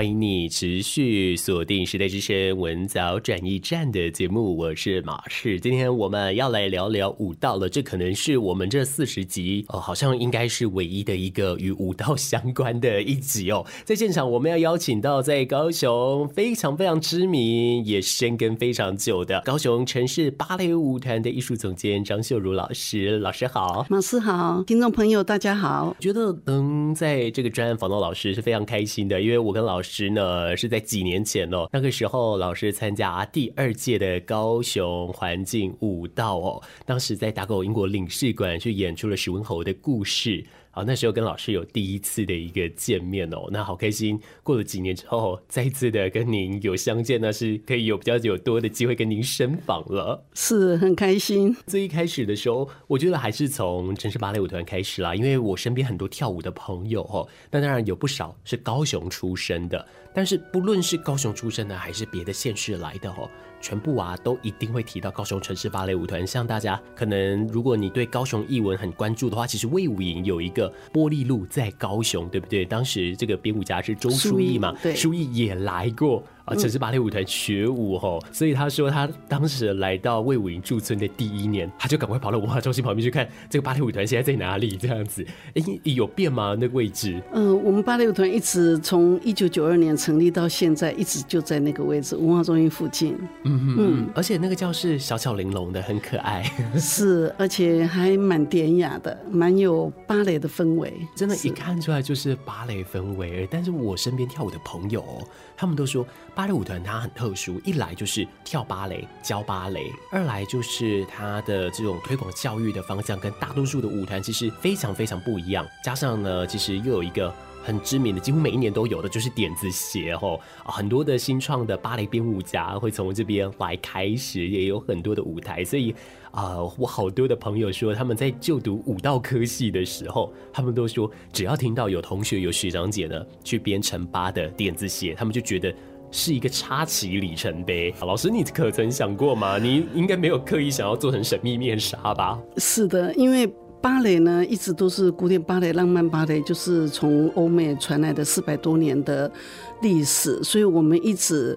欢迎你持续锁定时代之声文藻转驿站的节目，我是马氏。今天我们要来聊聊舞道了，这可能是我们这四十集哦，好像应该是唯一的一个与舞道相关的一集哦。在现场，我们要邀请到在高雄非常非常知名、也深耕非常久的高雄城市芭蕾舞团的艺术总监张秀如老师。老师好，马士好，听众朋友大家好。觉得能在这个专案访到老师是非常开心的，因为我跟老师。时呢是在几年前哦，那个时候老师参加第二届的高雄环境舞蹈哦，当时在打狗英国领事馆去演出了史文侯的故事。好，那时候跟老师有第一次的一个见面哦，那好开心。过了几年之后，再一次的跟您有相见，那是可以有比较有多的机会跟您深访了，是很开心。最一开始的时候，我觉得还是从城市芭蕾舞团开始啦，因为我身边很多跳舞的朋友哦，那当然有不少是高雄出身的，但是不论是高雄出身的，还是别的县市来的哦。全部啊，都一定会提到高雄城市芭蕾舞团。像大家可能，如果你对高雄艺文很关注的话，其实魏武营有一个玻璃路在高雄，对不对？当时这个编舞家是周书意嘛，对，书义也来过。啊，城市芭蕾舞团学舞吼，所以他说他当时来到魏武营驻村的第一年，他就赶快跑到文化中心旁边去看这个芭蕾舞团现在在哪里这样子。哎，有变吗？那个位置？嗯、呃，我们芭蕾舞团一直从一九九二年成立到现在，一直就在那个位置，文化中心附近。嗯嗯嗯，而且那个教室小巧玲珑的，很可爱。是，而且还蛮典雅的，蛮有芭蕾的氛围。真的，一看出来就是芭蕾氛围。但是我身边跳舞的朋友，他们都说。芭蕾舞团它很特殊，一来就是跳芭蕾、教芭蕾，二来就是它的这种推广教育的方向跟大多数的舞团其实非常非常不一样。加上呢，其实又有一个很知名的，几乎每一年都有的，就是点子鞋吼，很多的新创的芭蕾编舞家会从这边来开始，也有很多的舞台。所以啊、我好多的朋友说，他们在就读舞蹈科系的时候，他们都说，只要听到有同学有学长姐呢去编成芭的点子鞋，他们就觉得。是一个插旗里程碑。老师，你可曾想过吗？你应该没有刻意想要做成神秘面纱吧？是的，因为芭蕾呢，一直都是古典芭蕾、浪漫芭蕾，就是从欧美传来的四百多年的历史，所以我们一直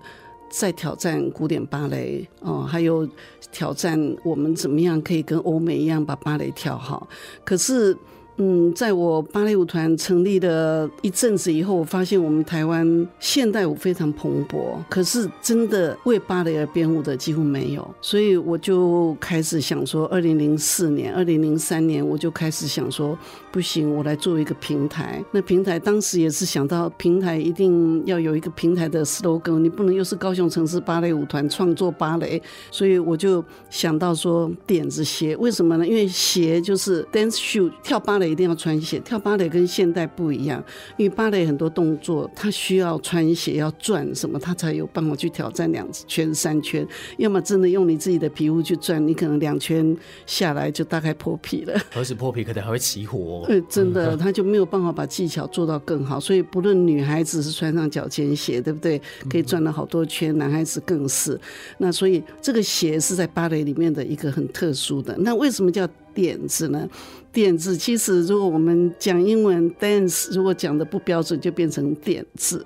在挑战古典芭蕾哦，还有挑战我们怎么样可以跟欧美一样把芭蕾跳好。可是。嗯，在我芭蕾舞团成立了一阵子以后，我发现我们台湾现代舞非常蓬勃，可是真的为芭蕾而编舞的几乎没有，所以我就开始想说，二零零四年、二零零三年，我就开始想说，不行，我来做一个平台。那平台当时也是想到，平台一定要有一个平台的 slogan，你不能又是高雄城市芭蕾舞团创作芭蕾，所以我就想到说，点子鞋，为什么呢？因为鞋就是 dance shoe，跳芭蕾。一定要穿鞋，跳芭蕾跟现代不一样，因为芭蕾很多动作它需要穿鞋，要转什么，它才有办法去挑战两圈、三圈。要么真的用你自己的皮肤去转，你可能两圈下来就大概破皮了。何止破皮，可能还会起火。对，真的，他就没有办法把技巧做到更好。所以不论女孩子是穿上脚尖鞋，对不对？可以转了好多圈，男孩子更是。那所以这个鞋是在芭蕾里面的一个很特殊的。那为什么叫点子呢？点子其实，如果我们讲英文 dance，如果讲的不标准，就变成点子。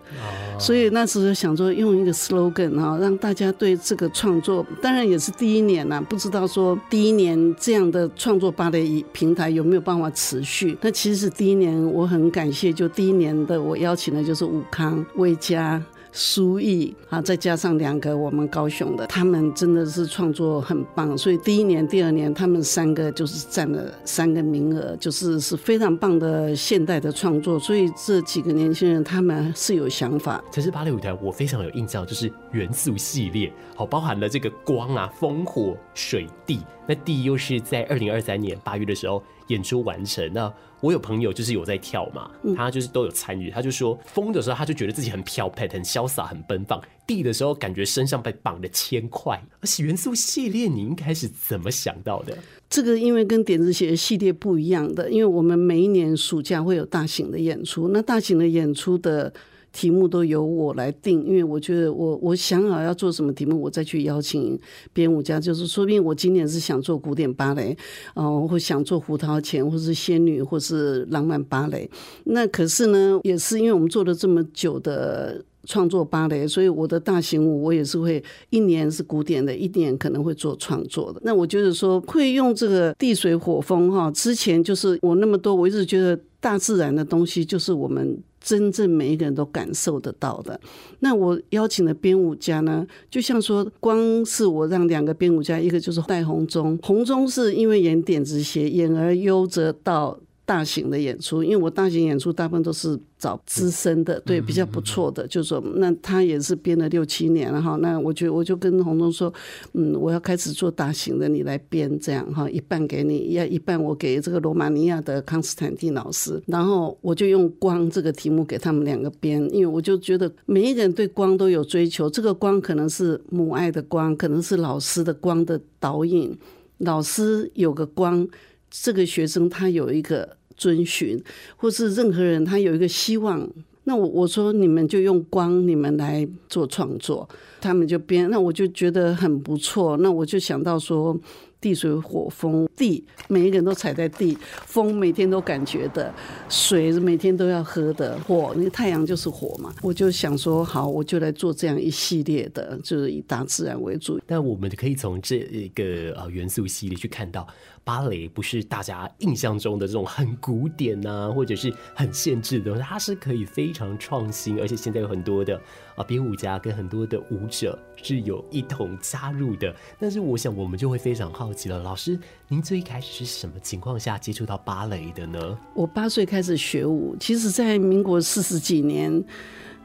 Oh. 所以那时候想说用一个 slogan 啊，让大家对这个创作，当然也是第一年呐，不知道说第一年这样的创作芭蕾平台有没有办法持续。那其实第一年我很感谢，就第一年的我邀请的就是武康、魏佳。苏毅啊，再加上两个我们高雄的，他们真的是创作很棒，所以第一年、第二年他们三个就是占了三个名额，就是是非常棒的现代的创作。所以这几个年轻人他们是有想法。城市芭蕾舞台我非常有印象，就是元素系列，好包含了这个光啊、风、火、水、地。那地又是在二零二三年八月的时候演出完成。那我有朋友就是有在跳嘛，他就是都有参与，他就说风的时候他就觉得自己很飘派、很潇洒、很奔放；地的时候感觉身上被绑了铅块。而且元素系列你应该是怎么想到的？这个因为跟点子鞋系列不一样的，因为我们每一年暑假会有大型的演出，那大型的演出的。题目都由我来定，因为我觉得我我想好要做什么题目，我再去邀请编舞家。就是说不定我今年是想做古典芭蕾，哦，或想做胡桃钳，或是仙女，或是浪漫芭蕾。那可是呢，也是因为我们做了这么久的创作芭蕾，所以我的大型舞我也是会一年是古典的，一年可能会做创作的。那我就是说会用这个地水火风哈，之前就是我那么多，我一直觉得大自然的东西就是我们。真正每一个人都感受得到的。那我邀请的编舞家呢，就像说，光是我让两个编舞家，一个就是戴红中，红中是因为演点子写，演而优则到。大型的演出，因为我大型演出大部分都是找资深的，对，比较不错的，就是说，那他也是编了六七年了哈。那我就我就跟洪东说，嗯，我要开始做大型的，你来编这样哈，一半给你，要一半我给这个罗马尼亚的康斯坦丁老师，然后我就用光这个题目给他们两个编，因为我就觉得每一个人对光都有追求，这个光可能是母爱的光，可能是老师的光的导引，老师有个光。这个学生他有一个遵循，或是任何人他有一个希望。那我我说你们就用光，你们来做创作，他们就编。那我就觉得很不错。那我就想到说。地水火风，地每一个人都踩在地，风每天都感觉的，水每天都要喝的，火那个太阳就是火嘛。我就想说，好，我就来做这样一系列的，就是以大自然为主。但我们可以从这一个呃元素系列去看到，芭蕾不是大家印象中的这种很古典啊，或者是很限制的，它是可以非常创新，而且现在有很多的。啊，编舞家跟很多的舞者是有一同加入的，但是我想我们就会非常好奇了，老师，您最开始是什么情况下接触到芭蕾的呢？我八岁开始学舞，其实，在民国四十几年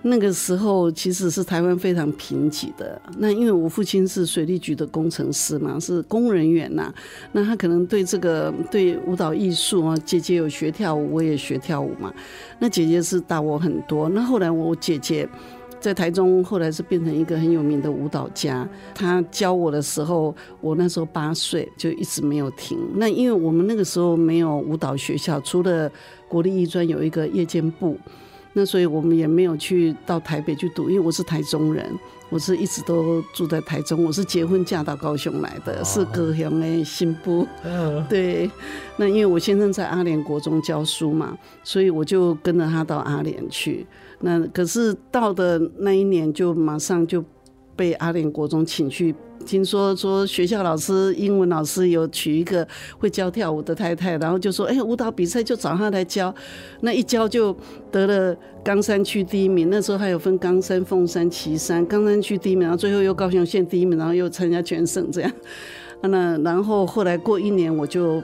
那个时候，其实是台湾非常贫瘠的。那因为我父亲是水利局的工程师嘛，是公务人员呐，那他可能对这个对舞蹈艺术啊，姐姐有学跳舞，我也学跳舞嘛。那姐姐是大我很多，那后来我姐姐。在台中，后来是变成一个很有名的舞蹈家。她教我的时候，我那时候八岁，就一直没有停。那因为我们那个时候没有舞蹈学校，除了国立艺专有一个夜间部，那所以我们也没有去到台北去读。因为我是台中人，我是一直都住在台中。我是结婚嫁到高雄来的，是高雄的新妇。对，那因为我先生在阿联国中教书嘛，所以我就跟着他到阿联去。那可是到的那一年，就马上就被阿联国中请去。听说说学校老师、英文老师有娶一个会教跳舞的太太，然后就说：“哎，舞蹈比赛就找他来教。”那一教就得了冈山区第一名。那时候还有分冈山、凤山、岐山。冈山区第一名，然后最后又高雄县第一名，然后又参加全省这样。那然后后来过一年，我就。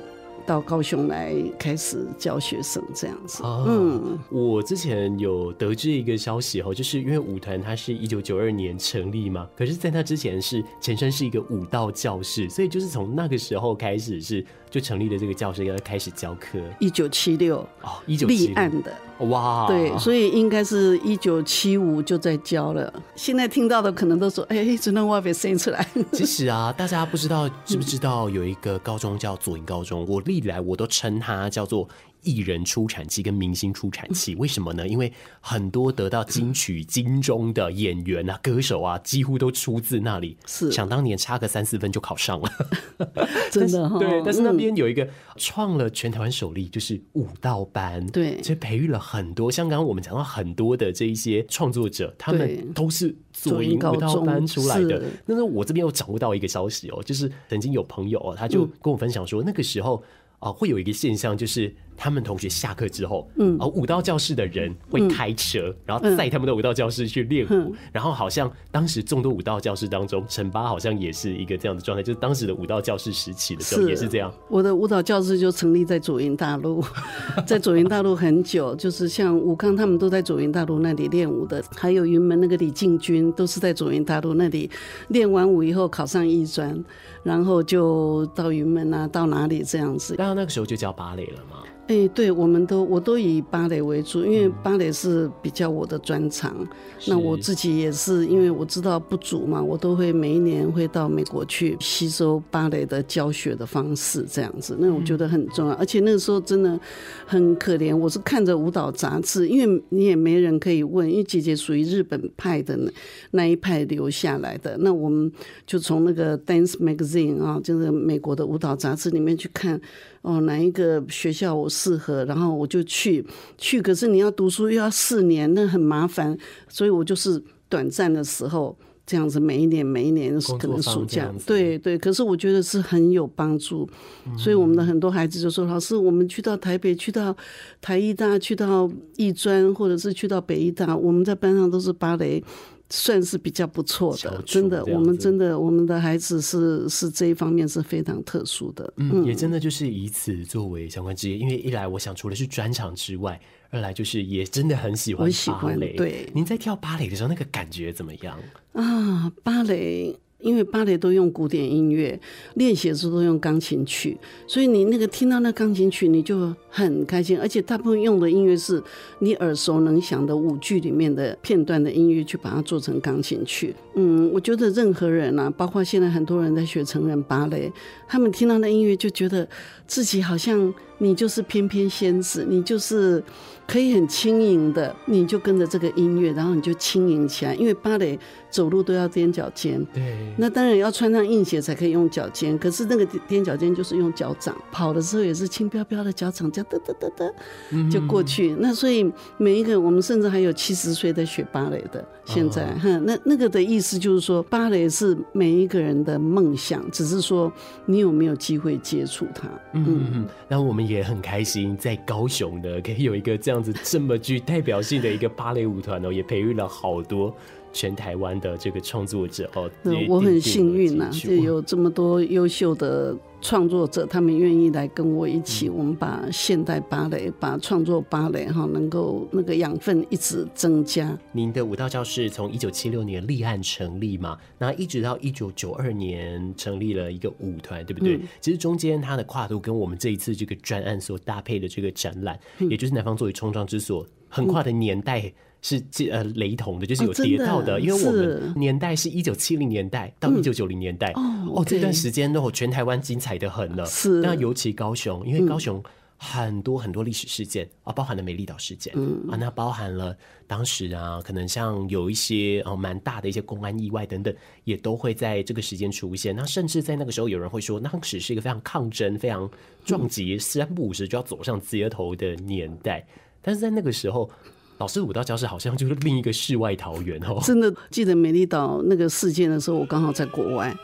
到高雄来开始教学生这样子。哦、嗯，我之前有得知一个消息哦，就是因为舞团它是一九九二年成立嘛，可是在它之前是前身是一个舞蹈教室，所以就是从那个时候开始是就成立了这个教室，要开始教课。一九七六哦，一九立案的哇，对，所以应该是一九七五就在教了。现在听到的可能都说，哎，只能我被生出来。其实啊，大家不知道知不知道 有一个高中叫左营高中，我历来我都称它叫做。艺人出产期跟明星出产期，为什么呢？因为很多得到金曲、金钟的演员啊、歌手啊，几乎都出自那里。是，想当年差个三四分就考上了，真的哈。对，但是那边有一个创了全台湾首例，就是舞蹈班。对，所以培育了很多。像刚刚我们讲到很多的这一些创作者，他们都是左营舞蹈班出来的。但是我这边又掌握到一个消息哦，就是曾经有朋友哦，他就跟我分享说，那个时候啊，会有一个现象，就是。他们同学下课之后，嗯，而舞蹈教室的人会开车，嗯、然后载他们的舞蹈教室去练舞。嗯、然后好像当时众多舞蹈教室当中，陈八好像也是一个这样的状态，就是当时的舞蹈教室时期的时候也是这样。我的舞蹈教室就成立在左营大陆，在左营大陆很久，就是像武康他们都在左营大陆那里练舞的，还有云门那个李进军都是在左营大陆那里练完舞以后考上艺专，然后就到云门啊，到哪里这样子。然后那个时候就叫芭蕾了吗？哎、欸，对，我们都我都以芭蕾为主，因为芭蕾是比较我的专长。嗯、那我自己也是，因为我知道不足嘛，我都会每一年会到美国去吸收芭蕾的教学的方式，这样子。那我觉得很重要，嗯、而且那个时候真的很可怜。我是看着舞蹈杂志，因为你也没人可以问，因为姐姐属于日本派的那那一派留下来的。那我们就从那个 Dance Magazine 啊，就是美国的舞蹈杂志里面去看。哦，哪一个学校我适合，然后我就去去。可是你要读书又要四年，那很麻烦，所以我就是短暂的时候这样子，每一年每一年可能暑假，对对。可是我觉得是很有帮助，嗯、所以我们的很多孩子就说：“老师，我们去到台北，去到台艺大，去到艺专，或者是去到北艺大，我们在班上都是芭蕾。”算是比较不错的，真的，我们真的，我们的孩子是是这一方面是非常特殊的，嗯，也真的就是以此作为相关职业，因为一来我想除了是专长之外，二来就是也真的很喜欢芭蕾。对，您在跳芭蕾的时候那个感觉怎么样啊？芭蕾。因为芭蕾都用古典音乐，练习的时候都用钢琴曲，所以你那个听到那钢琴曲，你就很开心。而且大部分用的音乐是你耳熟能详的舞剧里面的片段的音乐，去把它做成钢琴曲。嗯，我觉得任何人啊，包括现在很多人在学成人芭蕾，他们听到那音乐就觉得自己好像你就是翩翩仙子，你就是。可以很轻盈的，你就跟着这个音乐，然后你就轻盈起来。因为芭蕾走路都要踮脚尖，对，那当然要穿上硬鞋才可以用脚尖。可是那个踮脚尖就是用脚掌，跑的时候也是轻飘飘的脚掌，这样哒哒哒哒就过去。嗯、那所以每一个我们甚至还有七十岁在学芭蕾的，现在哈、哦，那那个的意思就是说，芭蕾是每一个人的梦想，只是说你有没有机会接触它。嗯嗯，那我们也很开心，在高雄的可以有一个这样。这样子这么具代表性的一个芭蕾舞团哦，也培育了好多全台湾的这个创作者哦。我很幸运呐、啊，就有这么多优秀的创作者，他们愿意来跟我一起，我们把现代芭蕾、把创作芭蕾哈，能够那个养分一直增加。您的舞蹈教室从一九七六年立案成立嘛，那一直到一九九二年成立了一个舞团，对不对？嗯、其实中间它的跨度跟我们这一次这个专案所搭配的这个展览，嗯、也就是南方作为冲撞之所，横跨的年代。是呃雷同的，就是有叠到的，哦、因为我们年代是一九七零年代到一九九零年代，嗯、哦，这段时间都全台湾精彩的很了。是，那尤其高雄，因为高雄很多很多历史事件啊、嗯，包含了美丽岛事件、嗯、啊，那包含了当时啊，可能像有一些哦蛮大的一些公安意外等等，也都会在这个时间出现。那甚至在那个时候，有人会说，当时是一个非常抗争、非常撞击，三不五时就要走上街头的年代。但是在那个时候。老师舞蹈教室好像就是另一个世外桃源哦。真的记得美丽岛那个事件的时候，我刚好在国外，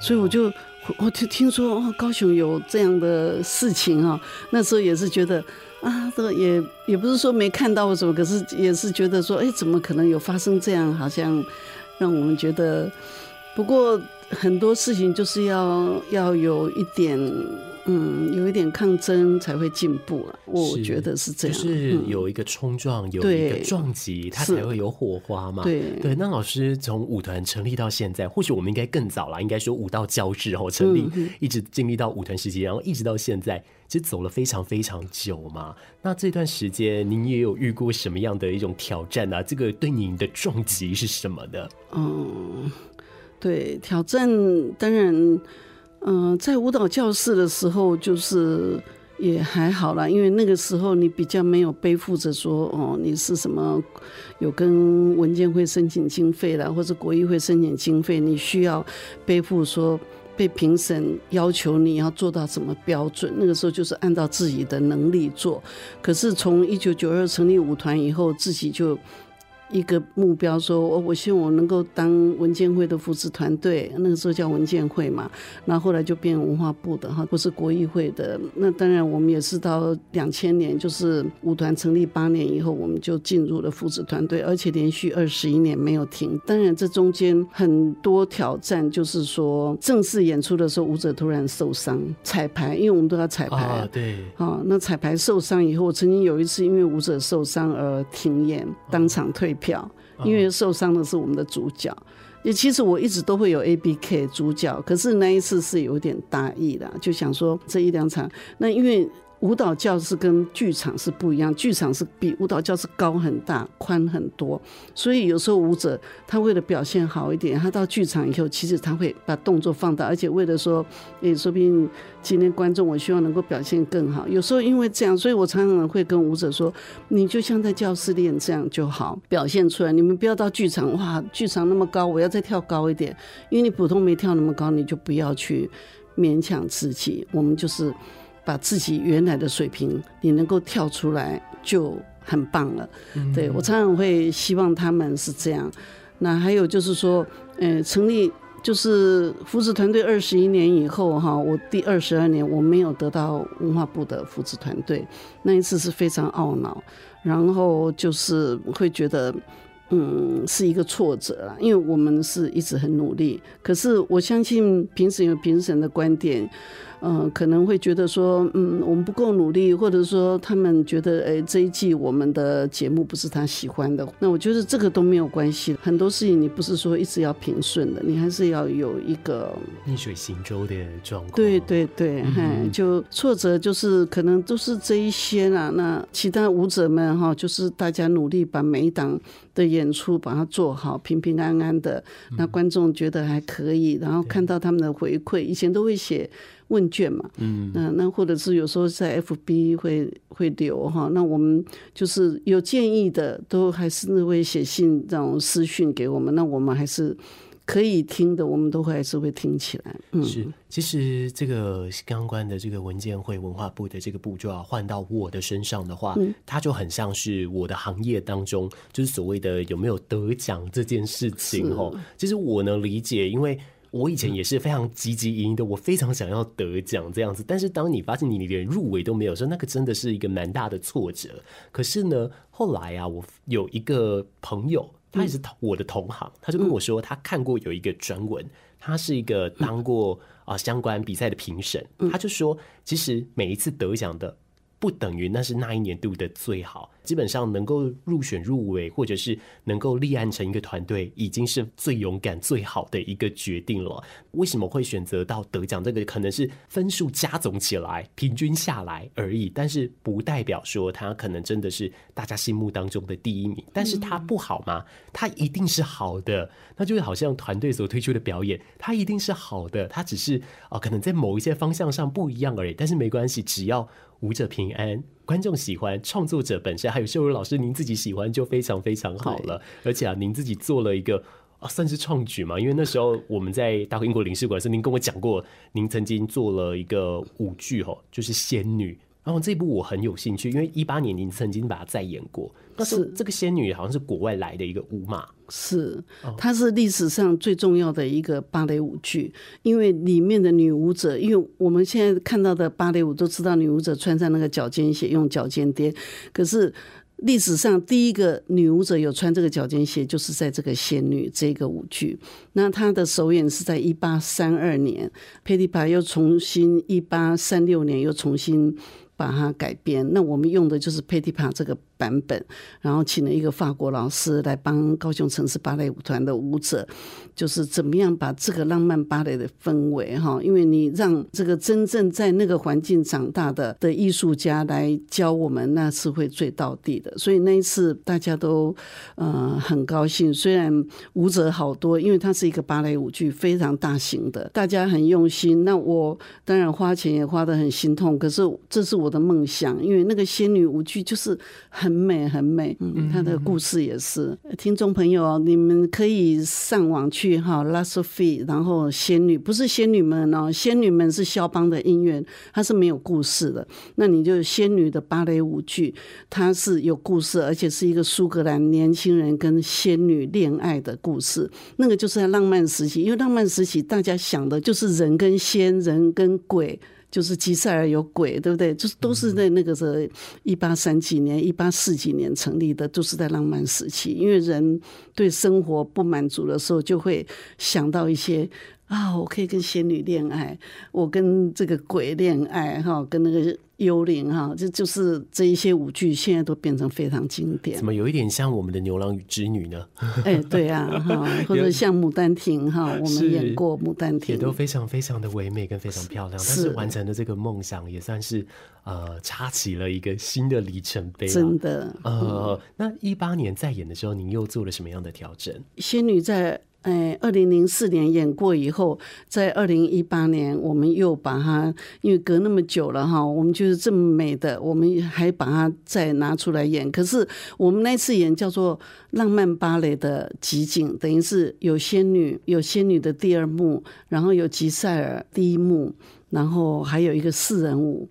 所以我就我就听说哦，高雄有这样的事情啊。那时候也是觉得啊，这个也也不是说没看到什么，可是也是觉得说，哎，怎么可能有发生这样？好像让我们觉得，不过很多事情就是要要有一点。嗯，有一点抗争才会进步了，我觉得是这样。就是有一个冲撞，嗯、有一个撞击，它才会有火花嘛。对对。那老师从舞团成立到现在，或许我们应该更早了，应该说舞蹈教室后成立，嗯、一直经历到舞团时期，然后一直到现在，其实走了非常非常久嘛。那这段时间，您也有遇过什么样的一种挑战啊？这个对您的撞击是什么的？嗯，对，挑战当然。嗯、在舞蹈教室的时候，就是也还好啦，因为那个时候你比较没有背负着说，哦，你是什么有跟文建会申请经费啦，或者国艺会申请经费，你需要背负说被评审要求你要做到什么标准。那个时候就是按照自己的能力做。可是从一九九二成立舞团以后，自己就。一个目标说，我我希望我能够当文建会的扶持团队，那个时候叫文建会嘛，那后来就变文化部的哈，不是国议会的。那当然，我们也是到两千年，就是舞团成立八年以后，我们就进入了扶持团队，而且连续二十一年没有停。当然，这中间很多挑战，就是说正式演出的时候，舞者突然受伤，彩排，因为我们都要彩排，啊，对，啊，那彩排受伤以后，我曾经有一次因为舞者受伤而停演，当场退票，因为受伤的是我们的主角。也其实我一直都会有 A B K 主角，可是那一次是有点大意了，就想说这一两场，那因为舞蹈教室跟剧场是不一样，剧场是比舞蹈教室高很大、宽很多，所以有时候舞者他为了表现好一点，他到剧场以后，其实他会把动作放大，而且为了说，诶，说不定今天观众我希望能够表现更好。有时候因为这样，所以我常常会跟舞者说，你就像在教室练这样就好，表现出来。你们不要到剧场，哇，剧场那么高，我要再跳高一点，因为你普通没跳那么高，你就不要去勉强自己。我们就是。把自己原来的水平，你能够跳出来就很棒了。嗯、对，我常常会希望他们是这样。那还有就是说，呃，成立就是扶持团队二十一年以后哈，我第二十二年我没有得到文化部的扶持团队，那一次是非常懊恼，然后就是会觉得，嗯，是一个挫折啊，因为我们是一直很努力，可是我相信评审有评审的观点。嗯，可能会觉得说，嗯，我们不够努力，或者说他们觉得，哎，这一季我们的节目不是他喜欢的。那我觉得这个都没有关系，很多事情你不是说一直要平顺的，你还是要有一个逆水行舟的状况。对对对，嗯哼，就挫折就是可能都是这一些啦。那其他舞者们哈，就是大家努力把每一档的演出把它做好，平平安安的，那观众觉得还可以，然后看到他们的回馈，以前都会写。问卷嘛，嗯，那那或者是有时候在 FB 会会留哈，那我们就是有建议的，都还是会写信这种私讯给我们，那我们还是可以听的，我们都会还是会听起来。嗯，是，其实这个相关的这个文件会文化部的这个步骤啊，换到我的身上的话，嗯，它就很像是我的行业当中，就是所谓的有没有得奖这件事情哦。其实我能理解，因为。我以前也是非常积极营的，我非常想要得奖这样子。但是当你发现你连入围都没有，说那个真的是一个蛮大的挫折。可是呢，后来啊，我有一个朋友，他也是我的同行，他就跟我说，他看过有一个专文，他是一个当过啊相关比赛的评审，他就说，其实每一次得奖的。不等于那是那一年度的最好，基本上能够入选入围，或者是能够立案成一个团队，已经是最勇敢、最好的一个决定了。为什么会选择到得奖？这个可能是分数加总起来、平均下来而已，但是不代表说他可能真的是大家心目当中的第一名。但是他不好吗？他一定是好的。那就好像团队所推出的表演，他一定是好的。他只是啊，可能在某一些方向上不一样而已。但是没关系，只要。舞者平安，观众喜欢，创作者本身还有秀如老师，您自己喜欢就非常非常好了。而且啊，您自己做了一个啊，算是创举嘛。因为那时候我们在大英国领事馆时，您跟我讲过，您曾经做了一个舞剧哦，就是《仙女》。然后这部我很有兴趣，因为一八年您曾经把它再演过。但是这个仙女好像是国外来的一个舞码，是，它是历史上最重要的一个芭蕾舞剧，因为里面的女舞者，因为我们现在看到的芭蕾舞都知道女舞者穿上那个脚尖鞋，用脚尖颠，可是历史上第一个女舞者有穿这个脚尖鞋，就是在这个仙女这个舞剧。那她的首演是在一八三二年，佩蒂帕又重新一八三六年又重新。把它改编，那我们用的就是佩蒂帕这个版本，然后请了一个法国老师来帮高雄城市芭蕾舞团的舞者，就是怎么样把这个浪漫芭蕾的氛围哈，因为你让这个真正在那个环境长大的的艺术家来教我们，那是会最到地的。所以那一次大家都呃很高兴，虽然舞者好多，因为它是一个芭蕾舞剧，非常大型的，大家很用心。那我当然花钱也花得很心痛，可是这是我的梦想，因为那个仙女舞剧就是很。很美，很美。嗯，他的故事也是。听众朋友，你们可以上网去哈，La Sophie，然后仙女不是仙女们哦，仙女们是肖邦的音乐，它是没有故事的。那你就仙女的芭蕾舞剧，它是有故事，而且是一个苏格兰年轻人跟仙女恋爱的故事。那个就是在浪漫时期，因为浪漫时期大家想的就是人跟仙，人跟鬼。就是吉赛尔有鬼，对不对？就是都是在那个时候，一八三几年、一八四几年成立的，都是在浪漫时期。因为人对生活不满足的时候，就会想到一些啊，我可以跟仙女恋爱，我跟这个鬼恋爱，哈，跟那个。幽灵哈，这就是这一些舞剧，现在都变成非常经典。怎么有一点像我们的牛郎与织女呢？哎，对啊，哈，或者像牡丹亭哈，我们演过牡丹亭，也都非常非常的唯美跟非常漂亮。是，但是完成的这个梦想，也算是呃插起了一个新的里程碑。真的，呃，那一八年再演的时候，您又做了什么样的调整？仙女在。哎，二零零四年演过以后，在二零一八年，我们又把它，因为隔那么久了哈，我们就是这么美的，我们还把它再拿出来演。可是我们那次演叫做浪漫芭蕾的集锦，等于是有仙女，有仙女的第二幕，然后有吉赛尔第一幕，然后还有一个四人舞。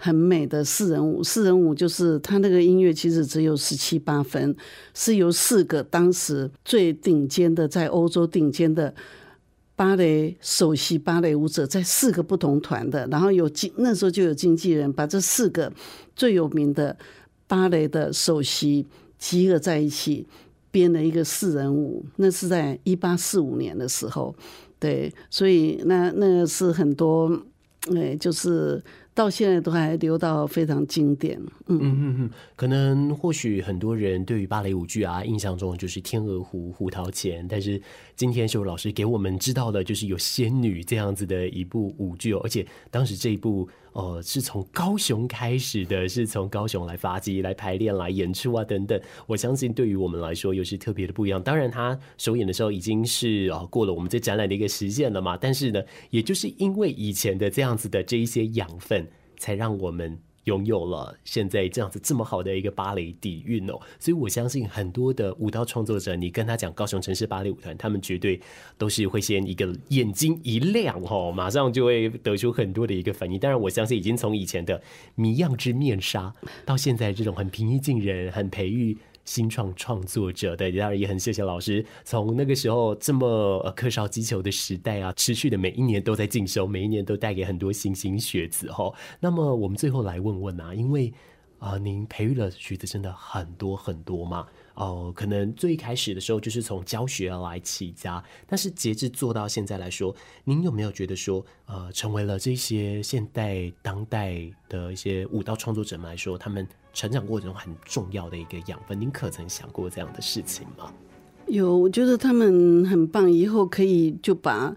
很美的四人舞，四人舞就是他那个音乐其实只有十七八分，是由四个当时最顶尖的，在欧洲顶尖的芭蕾首席芭蕾舞者，在四个不同团的，然后有经那时候就有经纪人把这四个最有名的芭蕾的首席集合在一起，编了一个四人舞。那是在一八四五年的时候，对，所以那那是很多，哎，就是。到现在都还留到非常经典，嗯。嗯嗯嗯，可能或许很多人对于芭蕾舞剧啊，印象中就是《天鹅湖》《胡桃钳》，但是今天秀老师给我们知道的，就是有仙女这样子的一部舞剧哦，而且当时这一部。哦，是从高雄开始的，是从高雄来发迹、来排练、来演出啊，等等。我相信对于我们来说，又是特别的不一样。当然，他首演的时候已经是啊过了我们这展览的一个时限了嘛。但是呢，也就是因为以前的这样子的这一些养分，才让我们。拥有了现在这样子这么好的一个芭蕾底蕴哦，所以我相信很多的舞蹈创作者，你跟他讲高雄城市芭蕾舞团，他们绝对都是会先一个眼睛一亮哦，马上就会得出很多的一个反应。当然，我相信已经从以前的谜样之面纱，到现在这种很平易近人、很培育。新创创作者，对，当然也很谢谢老师，从那个时候这么柯绍击球的时代啊，持续的每一年都在进修，每一年都带给很多新兴学子哈。那么我们最后来问问啊，因为啊、您培育了学子真的很多很多嘛。哦、可能最开始的时候就是从教学来起家，但是截至做到现在来说，您有没有觉得说，呃，成为了这些现代当代的一些舞蹈创作者们来说，他们成长过程中很重要的一个养分？您可曾想过这样的事情吗？有，我觉得他们很棒，以后可以就把。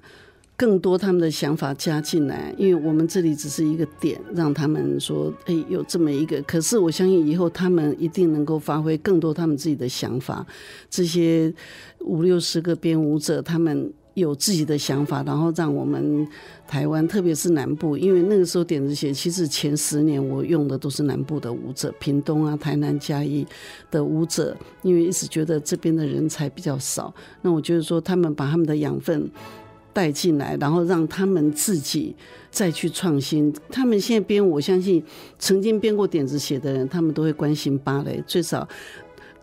更多他们的想法加进来，因为我们这里只是一个点，让他们说，哎、有这么一个。可是我相信以后他们一定能够发挥更多他们自己的想法。这些五六十个编舞者，他们有自己的想法，然后让我们台湾，特别是南部，因为那个时候点子写，其实前十年我用的都是南部的舞者，屏东啊、台南、嘉义的舞者，因为一直觉得这边的人才比较少。那我觉得说，他们把他们的养分。带进来，然后让他们自己再去创新。他们现在编，我相信曾经编过点子写的人，他们都会关心芭蕾，最少。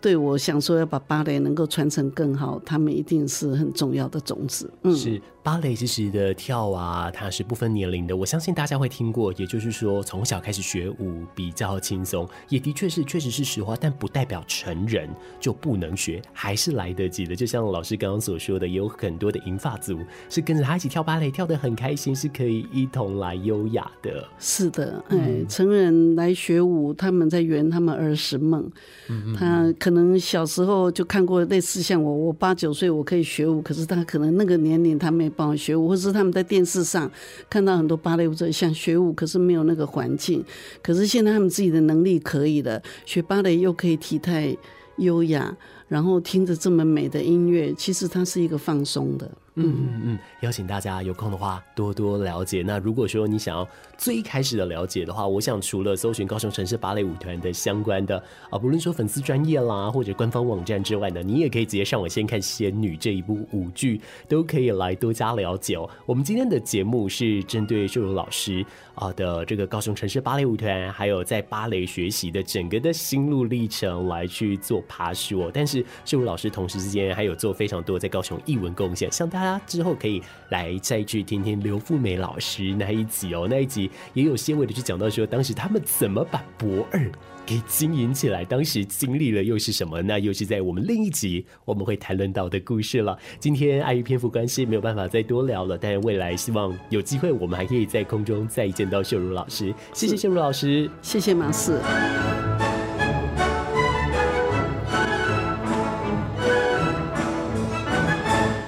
对，我想说要把芭蕾能够传承更好，他们一定是很重要的种子。嗯，是芭蕾其实的跳啊，它是不分年龄的。我相信大家会听过，也就是说从小开始学舞比较轻松，也的确是确实是实话，但不代表成人就不能学，还是来得及的。就像老师刚刚所说的，也有很多的银发族是跟着他一起跳芭蕾，跳得很开心，是可以一同来优雅的。是的，哎，成人来学舞，他们在圆他们儿时梦。嗯，他可可能小时候就看过类似像我，我八九岁我可以学舞，可是他可能那个年龄他没办法学舞，或是他们在电视上看到很多芭蕾舞者想学舞，可是没有那个环境。可是现在他们自己的能力可以了，学芭蕾又可以体态优雅，然后听着这么美的音乐，其实它是一个放松的。嗯嗯嗯，邀请大家有空的话多多了解。那如果说你想要最开始的了解的话，我想除了搜寻高雄城市芭蕾舞团的相关的啊，不论说粉丝专业啦，或者官方网站之外呢，你也可以直接上网先看《仙女》这一部舞剧，都可以来多加了解哦。我们今天的节目是针对秀如老师啊的这个高雄城市芭蕾舞团，还有在芭蕾学习的整个的心路历程来去做爬梳哦。但是秀如老师同时之间还有做非常多在高雄艺文贡献，像大家之后可以来再去听听刘富美老师那一集哦，那一集也有些微的去讲到说当时他们怎么把博二给经营起来，当时经历了又是什么？那又是在我们另一集我们会谈论到的故事了。今天碍于篇幅关系，没有办法再多聊了。但是未来希望有机会，我们还可以在空中再见到秀如老师。谢谢秀如老师，谢谢马四。